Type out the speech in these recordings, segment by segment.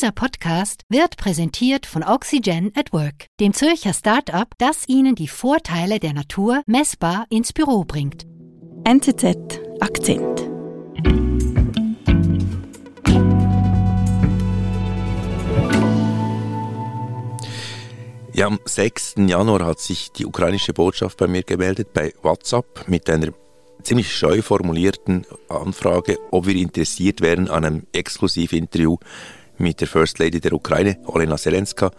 Dieser Podcast wird präsentiert von Oxygen at Work, dem Zürcher Start-up, das Ihnen die Vorteile der Natur messbar ins Büro bringt. NZZ Akzent. Ja, am 6. Januar hat sich die ukrainische Botschaft bei mir gemeldet, bei WhatsApp, mit einer ziemlich scheu formulierten Anfrage, ob wir interessiert wären an einem Exklusivinterview mit der First Lady der Ukraine, Olena Zelenska.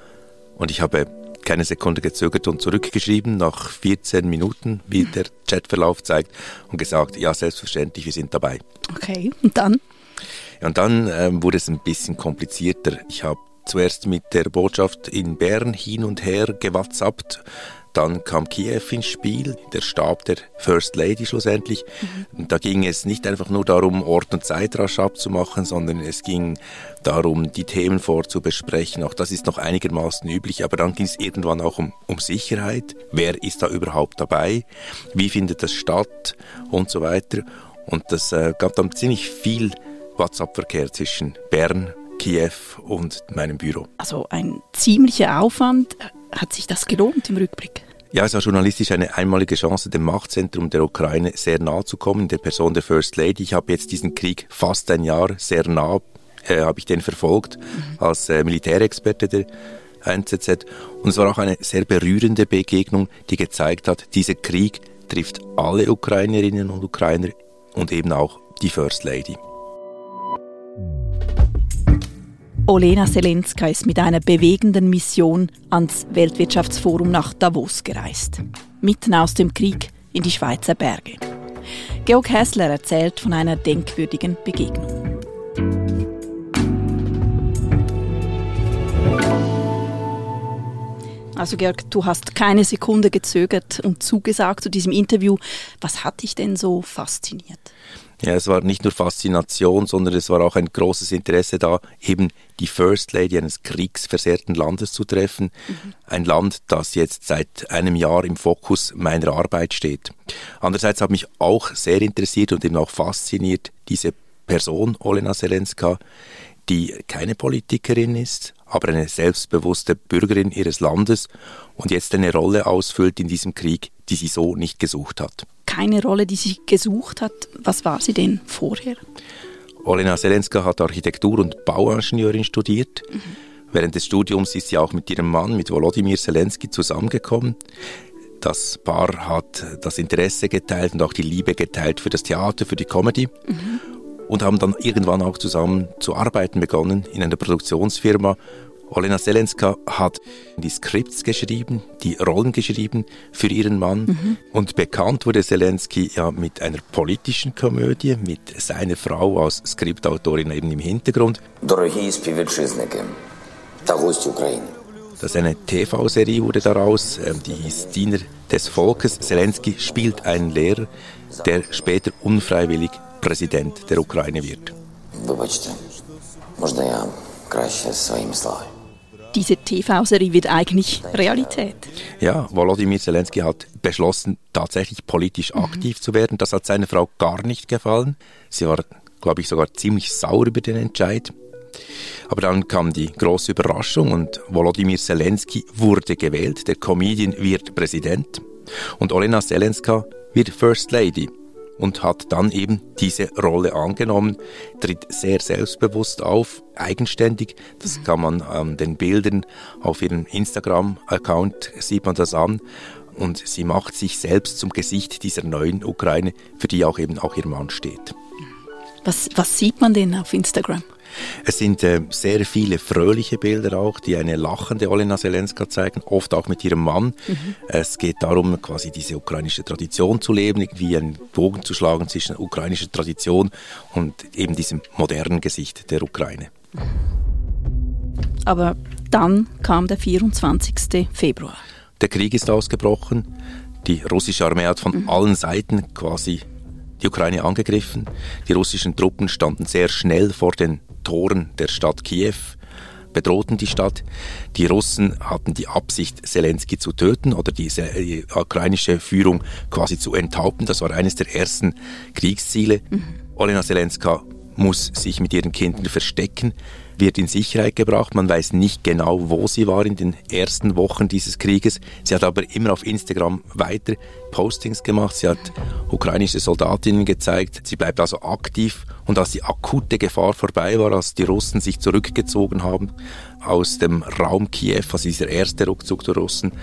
Und ich habe keine Sekunde gezögert und zurückgeschrieben, nach 14 Minuten, wie der Chatverlauf zeigt, und gesagt, ja, selbstverständlich, wir sind dabei. Okay, und dann? Ja, und dann ähm, wurde es ein bisschen komplizierter. Ich habe zuerst mit der Botschaft in Bern hin und her gewhatsappt, dann kam Kiew ins Spiel, der Stab der First Lady schlussendlich. Mhm. Da ging es nicht einfach nur darum, Ort und Zeit rasch abzumachen, sondern es ging darum, die Themen vorzubesprechen. Auch das ist noch einigermaßen üblich, aber dann ging es irgendwann auch um, um Sicherheit. Wer ist da überhaupt dabei? Wie findet das statt? Und so weiter. Und das äh, gab dann ziemlich viel WhatsApp-Verkehr zwischen Bern, Kiew und meinem Büro. Also ein ziemlicher Aufwand. Hat sich das gelohnt im Rückblick? Ja, es war journalistisch eine einmalige Chance, dem Machtzentrum der Ukraine sehr nahe zu kommen, in der Person der First Lady. Ich habe jetzt diesen Krieg fast ein Jahr sehr nah, äh, habe ich den verfolgt mhm. als äh, Militärexperte der NZZ. Und es war auch eine sehr berührende Begegnung, die gezeigt hat, dieser Krieg trifft alle Ukrainerinnen und Ukrainer und eben auch die First Lady. Olena Selenska ist mit einer bewegenden Mission ans Weltwirtschaftsforum nach Davos gereist. Mitten aus dem Krieg in die Schweizer Berge. Georg Hässler erzählt von einer denkwürdigen Begegnung. Also Georg, du hast keine Sekunde gezögert und zugesagt zu diesem Interview. Was hat dich denn so fasziniert? Ja, es war nicht nur Faszination, sondern es war auch ein großes Interesse da, eben die First Lady eines kriegsversehrten Landes zu treffen. Mhm. Ein Land, das jetzt seit einem Jahr im Fokus meiner Arbeit steht. Andererseits hat mich auch sehr interessiert und eben auch fasziniert diese Person, Olena Zelenska, die keine Politikerin ist, aber eine selbstbewusste Bürgerin ihres Landes und jetzt eine Rolle ausfüllt in diesem Krieg, die sie so nicht gesucht hat keine Rolle, die sie gesucht hat. Was war sie denn vorher? Olena Selenska hat Architektur- und Bauingenieurin studiert. Mhm. Während des Studiums ist sie auch mit ihrem Mann, mit Volodymyr Zelensky, zusammengekommen. Das Paar hat das Interesse geteilt und auch die Liebe geteilt für das Theater, für die Comedy. Mhm. Und haben dann irgendwann auch zusammen zu arbeiten begonnen in einer Produktionsfirma, Olena Selenska hat die Skripts geschrieben, die Rollen geschrieben für ihren Mann. Mhm. Und bekannt wurde Zelensky ja mit einer politischen Komödie, mit seiner Frau als Skriptautorin eben im Hintergrund. Das eine TV-Serie wurde daraus, ähm, die hieß Diener des Volkes. Zelensky spielt einen Lehrer, der später unfreiwillig Präsident der Ukraine wird. Diese TV-Serie wird eigentlich Realität. Ja, Volodymyr Zelensky hat beschlossen, tatsächlich politisch mhm. aktiv zu werden. Das hat seiner Frau gar nicht gefallen. Sie war, glaube ich, sogar ziemlich sauer über den Entscheid. Aber dann kam die große Überraschung und Volodymyr Zelensky wurde gewählt. Der Comedian wird Präsident und Olena Zelenska wird First Lady und hat dann eben diese Rolle angenommen, tritt sehr selbstbewusst auf, eigenständig. Das mhm. kann man an den Bildern auf ihrem Instagram-Account sieht man das an. Und sie macht sich selbst zum Gesicht dieser neuen Ukraine, für die auch eben auch ihr Mann steht. Was, was sieht man denn auf Instagram? Es sind äh, sehr viele fröhliche Bilder auch, die eine lachende Olena Zelenska zeigen, oft auch mit ihrem Mann. Mhm. Es geht darum, quasi diese ukrainische Tradition zu leben, irgendwie einen Bogen zu schlagen zwischen ukrainischer Tradition und eben diesem modernen Gesicht der Ukraine. Aber dann kam der 24. Februar. Der Krieg ist ausgebrochen. Die russische Armee hat von mhm. allen Seiten quasi die Ukraine angegriffen. Die russischen Truppen standen sehr schnell vor den Toren der Stadt Kiew, bedrohten die Stadt. Die Russen hatten die Absicht, Zelensky zu töten oder die, die ukrainische Führung quasi zu enthaupten. Das war eines der ersten Kriegsziele. Mhm. Olena Zelenska muss sich mit ihren Kindern verstecken. Wird in Sicherheit gebracht. Man weiß nicht genau, wo sie war in den ersten Wochen dieses Krieges. Sie hat aber immer auf Instagram weiter Postings gemacht. Sie hat ukrainische Soldatinnen gezeigt. Sie bleibt also aktiv. Und als die akute Gefahr vorbei war, als die Russen sich zurückgezogen haben aus dem Raum Kiew, also dieser erste Rückzug der Russen,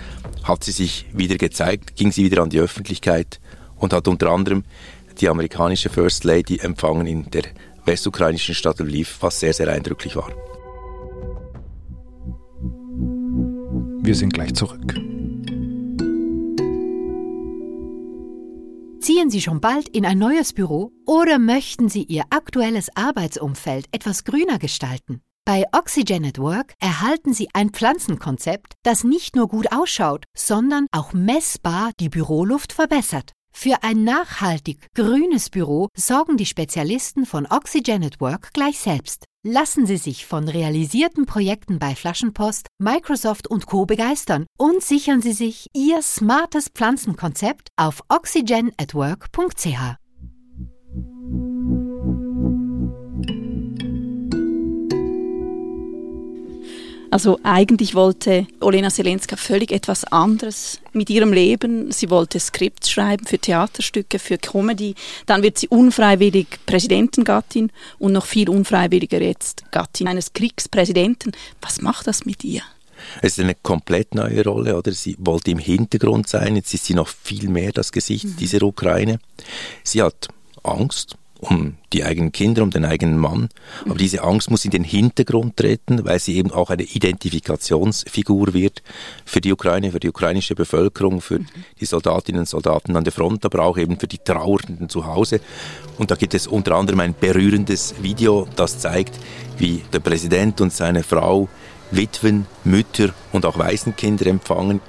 hat sie sich wieder gezeigt, ging sie wieder an die Öffentlichkeit und hat unter anderem die amerikanische First Lady empfangen in der westukrainischen Stadt Lviv, was sehr, sehr eindrücklich war. Wir sind gleich zurück. Ziehen Sie schon bald in ein neues Büro oder möchten Sie Ihr aktuelles Arbeitsumfeld etwas grüner gestalten? Bei Oxygen at Work erhalten Sie ein Pflanzenkonzept, das nicht nur gut ausschaut, sondern auch messbar die Büroluft verbessert. Für ein nachhaltig grünes Büro sorgen die Spezialisten von Oxygen at Work gleich selbst. Lassen Sie sich von realisierten Projekten bei Flaschenpost, Microsoft und Co. begeistern und sichern Sie sich Ihr smartes Pflanzenkonzept auf oxygenatwork.ch. Also eigentlich wollte Olena Selenska völlig etwas anderes mit ihrem Leben. Sie wollte Skripts schreiben für Theaterstücke, für Comedy. Dann wird sie unfreiwillig Präsidentengattin und noch viel unfreiwilliger jetzt Gattin eines Kriegspräsidenten. Was macht das mit ihr? Es ist eine komplett neue Rolle, oder? Sie wollte im Hintergrund sein, jetzt ist sie noch viel mehr das Gesicht mhm. dieser Ukraine. Sie hat Angst, um die eigenen Kinder, um den eigenen Mann. Aber diese Angst muss in den Hintergrund treten, weil sie eben auch eine Identifikationsfigur wird für die Ukraine, für die ukrainische Bevölkerung, für die Soldatinnen und Soldaten an der Front, aber auch eben für die Trauernden zu Hause. Und da gibt es unter anderem ein berührendes Video, das zeigt, wie der Präsident und seine Frau Witwen, Mütter und auch Waisenkinder empfangen.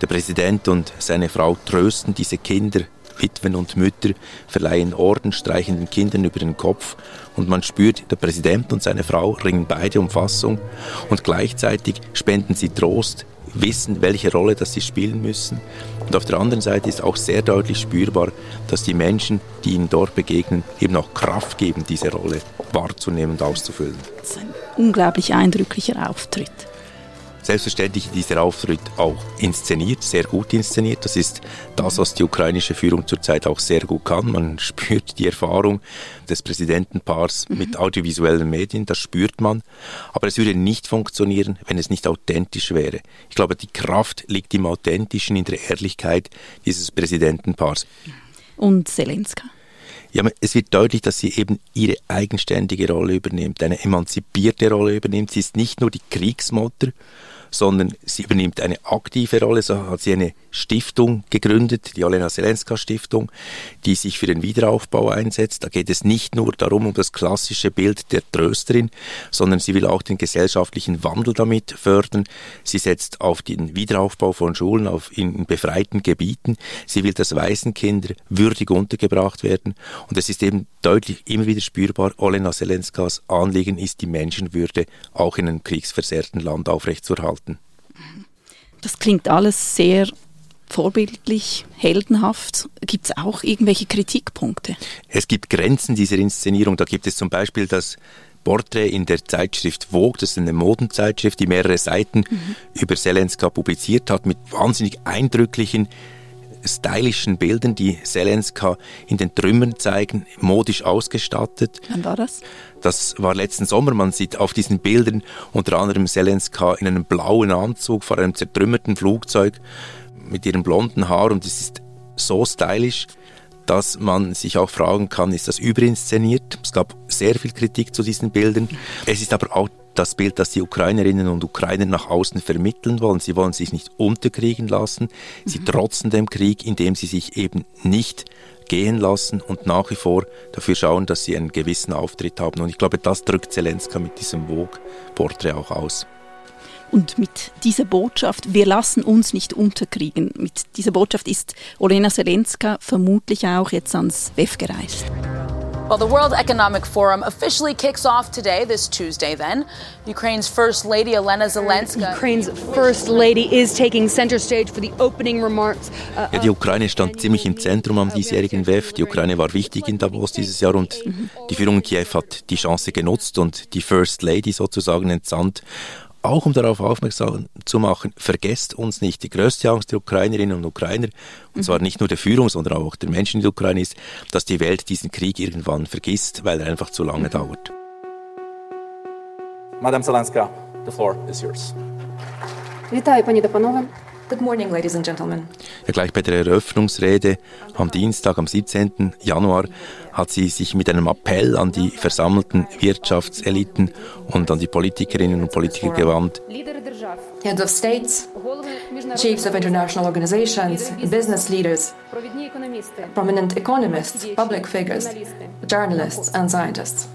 Der Präsident und seine Frau trösten diese Kinder Witwen und Mütter verleihen Orden streichenden Kindern über den Kopf und man spürt, der Präsident und seine Frau ringen beide um Fassung und gleichzeitig spenden sie Trost, wissen, welche Rolle das sie spielen müssen. Und auf der anderen Seite ist auch sehr deutlich spürbar, dass die Menschen, die ihnen dort begegnen, eben auch Kraft geben, diese Rolle wahrzunehmen und auszufüllen. Das ist ein unglaublich eindrücklicher Auftritt. Selbstverständlich ist dieser Auftritt auch inszeniert, sehr gut inszeniert. Das ist das, was die ukrainische Führung zurzeit auch sehr gut kann. Man spürt die Erfahrung des Präsidentenpaars mhm. mit audiovisuellen Medien, das spürt man. Aber es würde nicht funktionieren, wenn es nicht authentisch wäre. Ich glaube, die Kraft liegt im Authentischen, in der Ehrlichkeit dieses Präsidentenpaars. Und Zelenska? Ja, es wird deutlich, dass sie eben ihre eigenständige Rolle übernimmt, eine emanzipierte Rolle übernimmt. Sie ist nicht nur die Kriegsmutter, sondern sie übernimmt eine aktive Rolle. So hat sie eine Stiftung gegründet, die Olena Selenska Stiftung, die sich für den Wiederaufbau einsetzt. Da geht es nicht nur darum, um das klassische Bild der Trösterin, sondern sie will auch den gesellschaftlichen Wandel damit fördern. Sie setzt auf den Wiederaufbau von Schulen auf in befreiten Gebieten. Sie will, dass Waisenkinder würdig untergebracht werden. Und es ist eben deutlich immer wieder spürbar, Olena Selenskas Anliegen ist, die Menschenwürde auch in einem kriegsversehrten Land aufrechtzuerhalten. Das klingt alles sehr vorbildlich, heldenhaft. Gibt es auch irgendwelche Kritikpunkte? Es gibt Grenzen dieser Inszenierung. Da gibt es zum Beispiel das Porträt in der Zeitschrift Vogue, das ist eine Modenzeitschrift, die mehrere Seiten mhm. über Selenska publiziert hat, mit wahnsinnig eindrücklichen stylischen Bildern, die Selenska in den Trümmern zeigen, modisch ausgestattet. Wann war das? Das war letzten Sommer. Man sieht auf diesen Bildern unter anderem Selenska in einem blauen Anzug vor einem zertrümmerten Flugzeug mit ihrem blonden Haar und es ist so stylisch, dass man sich auch fragen kann, ist das überinszeniert? Es gab sehr viel Kritik zu diesen Bildern. Es ist aber auch das Bild, das die Ukrainerinnen und Ukrainer nach außen vermitteln wollen. Sie wollen sich nicht unterkriegen lassen. Sie mhm. trotzen dem Krieg, indem sie sich eben nicht gehen lassen und nach wie vor dafür schauen, dass sie einen gewissen Auftritt haben. Und ich glaube, das drückt Zelenska mit diesem Vogue-Porträt auch aus. Und mit dieser Botschaft, wir lassen uns nicht unterkriegen, mit dieser Botschaft ist Olena Zelenska vermutlich auch jetzt ans WEF gereist. Well, the World Economic Forum officially kicks off today, this Tuesday, then. Ukraine's First Lady, Elena Zelenska. Ukraine's First Lady is taking center stage for the opening remarks. Uh, ja, die Ukraine stand ziemlich im Zentrum am diesjährigen WEF. Die Ukraine war wichtig in Davos dieses Jahr und die Führung in Kiew hat die Chance genutzt und die First Lady sozusagen entsandt auch um darauf aufmerksam zu machen, vergesst uns nicht. Die größte Angst der Ukrainerinnen und Ukrainer, und zwar nicht nur der Führung, sondern auch der Menschen in der Ukraine, ist, dass die Welt diesen Krieg irgendwann vergisst, weil er einfach zu lange dauert. Madame Zelenska, the floor is yours. Вітаю, пані та панове. Good morning, ladies and gentlemen. Ja, gleich bei der Eröffnungsrede am Dienstag, am 17. Januar, hat sie sich mit einem Appell an die versammelten Wirtschaftseliten und an die Politikerinnen und Politiker gewandt. Heads of states, chiefs of international organizations, business leaders, prominent economists, public figures, journalists and scientists.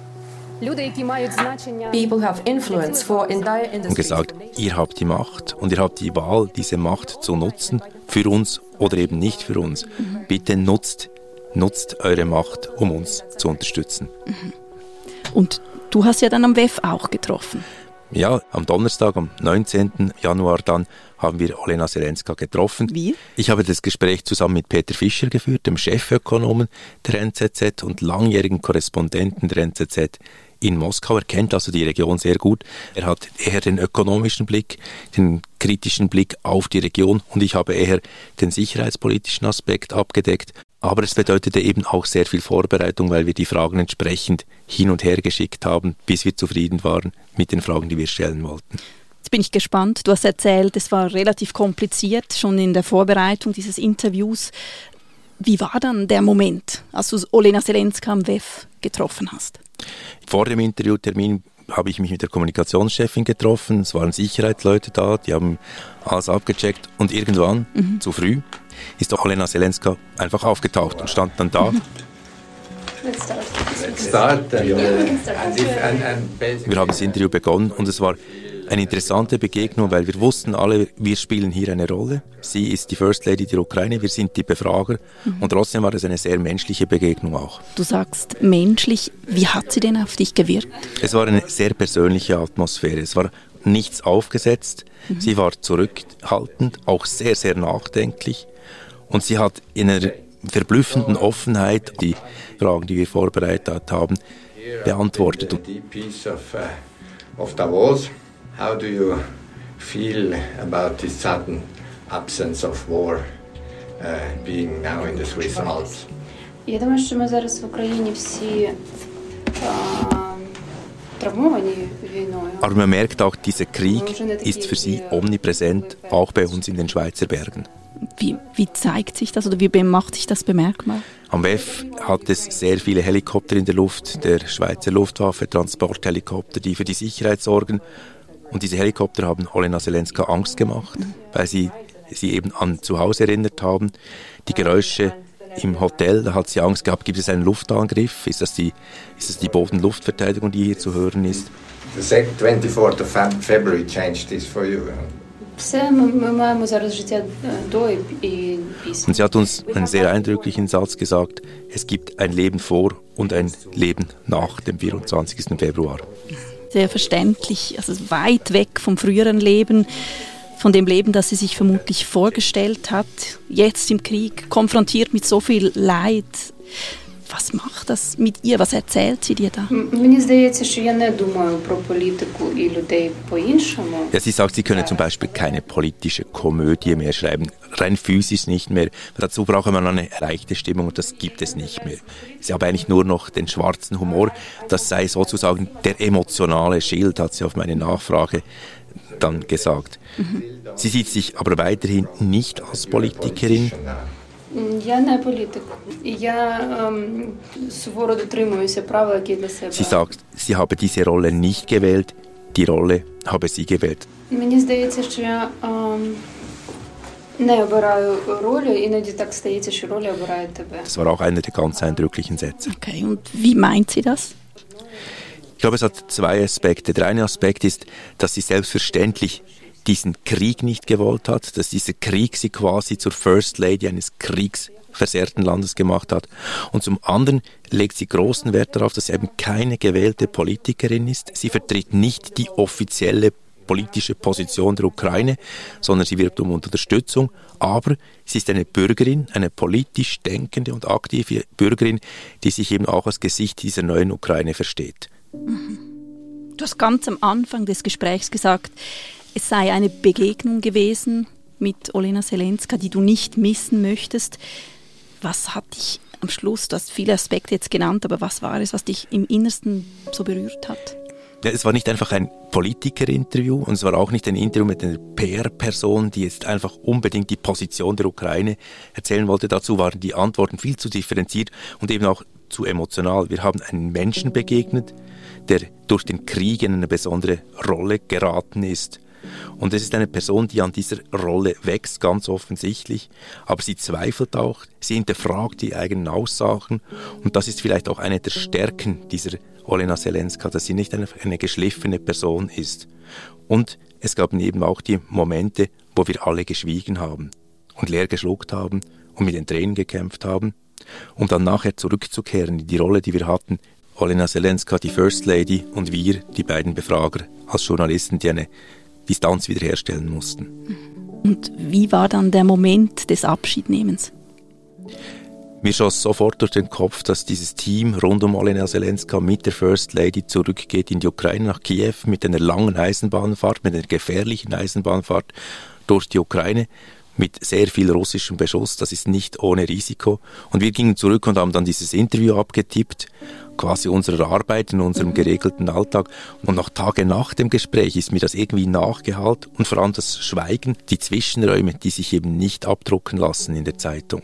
People have influence for entire industries. Und gesagt, ihr habt die Macht und ihr habt die Wahl, diese Macht zu nutzen, für uns oder eben nicht für uns. Bitte nutzt, nutzt eure Macht, um uns zu unterstützen. Und du hast ja dann am WEF auch getroffen. Ja, am Donnerstag, am 19. Januar dann, haben wir Olena Selenska getroffen. Wie? Ich habe das Gespräch zusammen mit Peter Fischer geführt, dem Chefökonomen der NZZ und langjährigen Korrespondenten der NZZ in Moskau. Er kennt also die Region sehr gut. Er hat eher den ökonomischen Blick, den kritischen Blick auf die Region und ich habe eher den sicherheitspolitischen Aspekt abgedeckt. Aber es bedeutete eben auch sehr viel Vorbereitung, weil wir die Fragen entsprechend hin und her geschickt haben, bis wir zufrieden waren mit den Fragen, die wir stellen wollten. Jetzt bin ich gespannt. Du hast erzählt, es war relativ kompliziert schon in der Vorbereitung dieses Interviews. Wie war dann der Moment, als du Olena Selenska am WEF getroffen hast? Vor dem Interviewtermin habe ich mich mit der Kommunikationschefin getroffen. Es waren Sicherheitsleute da, die haben alles abgecheckt. Und irgendwann, mhm. zu früh, ist doch Olena Selenska einfach aufgetaucht und stand dann da. Let's start. Let's start. Wir haben das Interview begonnen und es war eine interessante Begegnung, weil wir wussten alle, wir spielen hier eine Rolle. Sie ist die First Lady der Ukraine, wir sind die Befrager mhm. und trotzdem war es eine sehr menschliche Begegnung auch. Du sagst menschlich, wie hat sie denn auf dich gewirkt? Es war eine sehr persönliche Atmosphäre. Es war nichts aufgesetzt. Mhm. Sie war zurückhaltend, auch sehr, sehr nachdenklich und sie hat in einer verblüffenden Offenheit die Fragen, die wir vorbereitet haben, beantwortet. Of Davos. How do you feel about this sudden absence of war uh, being now in the Swiss Alps? Я думаю, що ми зараз в Україні всі травмовані війною. Aber man merkt auch, dieser Krieg ist für sie omnipräsent, auch bei uns in den Schweizer Bergen. Wie, wie zeigt sich das oder wie macht sich das bemerkbar? Am WEF hat es sehr viele Helikopter in der Luft, der Schweizer Luftwaffe, Transporthelikopter, die für die Sicherheit sorgen. und diese Helikopter haben Olena Zelenska Angst gemacht, weil sie sie eben an zu Hause erinnert haben. Die Geräusche im Hotel, da hat sie Angst gehabt, gibt es einen Luftangriff? Ist das die, ist das die Bodenluftverteidigung, die hier zu hören ist? The 24th of February changed this for you. Und sie hat uns einen sehr eindrücklichen Satz gesagt, es gibt ein Leben vor und ein Leben nach dem 24. Februar sehr verständlich, also weit weg vom früheren Leben, von dem Leben, das sie sich vermutlich vorgestellt hat, jetzt im Krieg, konfrontiert mit so viel Leid. Was macht das mit ihr? Was erzählt sie dir da? Ja, sie sagt, sie könne zum Beispiel keine politische Komödie mehr schreiben, rein physisch nicht mehr. Dazu brauche man eine erreichte Stimmung und das gibt es nicht mehr. Sie habe eigentlich nur noch den schwarzen Humor. Das sei sozusagen der emotionale Schild, hat sie auf meine Nachfrage dann gesagt. Mhm. Sie sieht sich aber weiterhin nicht als Politikerin. Я не політик. Я ähm, суворо дотримуюся правил, які для себе. Sie sagt, sie habe diese Rolle nicht gewählt, die Rolle habe sie gewählt. Мені здається, що я ähm, не обираю ролі, іноді так стається, що ролі обирає тебе. Das war auch einer der ganz eindrücklichen Sätze. Okay, und wie meint sie das? Ich glaube, es hat zwei Aspekte. Der eine Aspekt ist, dass sie selbstverständlich diesen Krieg nicht gewollt hat, dass dieser Krieg sie quasi zur First Lady eines kriegsversehrten Landes gemacht hat. Und zum anderen legt sie großen Wert darauf, dass sie eben keine gewählte Politikerin ist. Sie vertritt nicht die offizielle politische Position der Ukraine, sondern sie wirbt um Unterstützung. Aber sie ist eine Bürgerin, eine politisch denkende und aktive Bürgerin, die sich eben auch als Gesicht dieser neuen Ukraine versteht. Du hast ganz am Anfang des Gesprächs gesagt, es sei eine Begegnung gewesen mit Olena Selenska, die du nicht missen möchtest. Was hat dich am Schluss, du hast viele Aspekte jetzt genannt, aber was war es, was dich im Innersten so berührt hat? Ja, es war nicht einfach ein Politikerinterview und es war auch nicht ein Interview mit einer PR-Person, die jetzt einfach unbedingt die Position der Ukraine erzählen wollte. Dazu waren die Antworten viel zu differenziert und eben auch zu emotional. Wir haben einen Menschen begegnet, der durch den Krieg in eine besondere Rolle geraten ist und es ist eine Person, die an dieser Rolle wächst, ganz offensichtlich, aber sie zweifelt auch, sie hinterfragt die eigenen Aussagen und das ist vielleicht auch eine der Stärken dieser Olena Selenska, dass sie nicht eine, eine geschliffene Person ist. Und es gab eben auch die Momente, wo wir alle geschwiegen haben und leer geschluckt haben und mit den Tränen gekämpft haben, um dann nachher zurückzukehren in die Rolle, die wir hatten. Olena Selenska, die First Lady, und wir, die beiden Befrager, als Journalisten, die eine Distanz wiederherstellen mussten. Und wie war dann der Moment des Abschiednehmens? Mir schoss sofort durch den Kopf, dass dieses Team rund um Olena Zelenska mit der First Lady zurückgeht in die Ukraine nach Kiew mit einer langen Eisenbahnfahrt, mit einer gefährlichen Eisenbahnfahrt durch die Ukraine mit sehr viel russischem Beschuss. Das ist nicht ohne Risiko. Und wir gingen zurück und haben dann dieses Interview abgetippt quasi unserer Arbeit, in unserem geregelten Alltag. Und noch Tage nach dem Gespräch ist mir das irgendwie nachgehalt und vor allem das Schweigen, die Zwischenräume, die sich eben nicht abdrucken lassen in der Zeitung.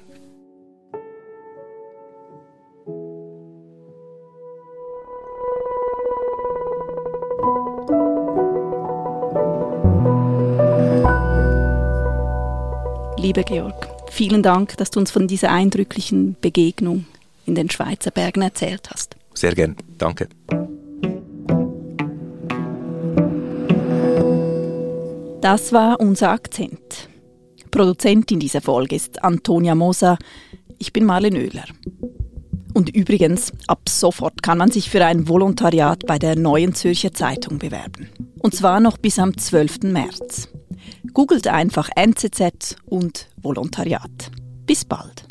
Lieber Georg, vielen Dank, dass du uns von dieser eindrücklichen Begegnung in den Schweizer Bergen erzählt hast. Sehr gern. Danke. Das war unser Akzent. Produzentin dieser Folge ist Antonia Moser. Ich bin Marlen Oehler. Und übrigens, ab sofort kann man sich für ein Volontariat bei der Neuen Zürcher Zeitung bewerben. Und zwar noch bis am 12. März. Googelt einfach NZZ und Volontariat. Bis bald.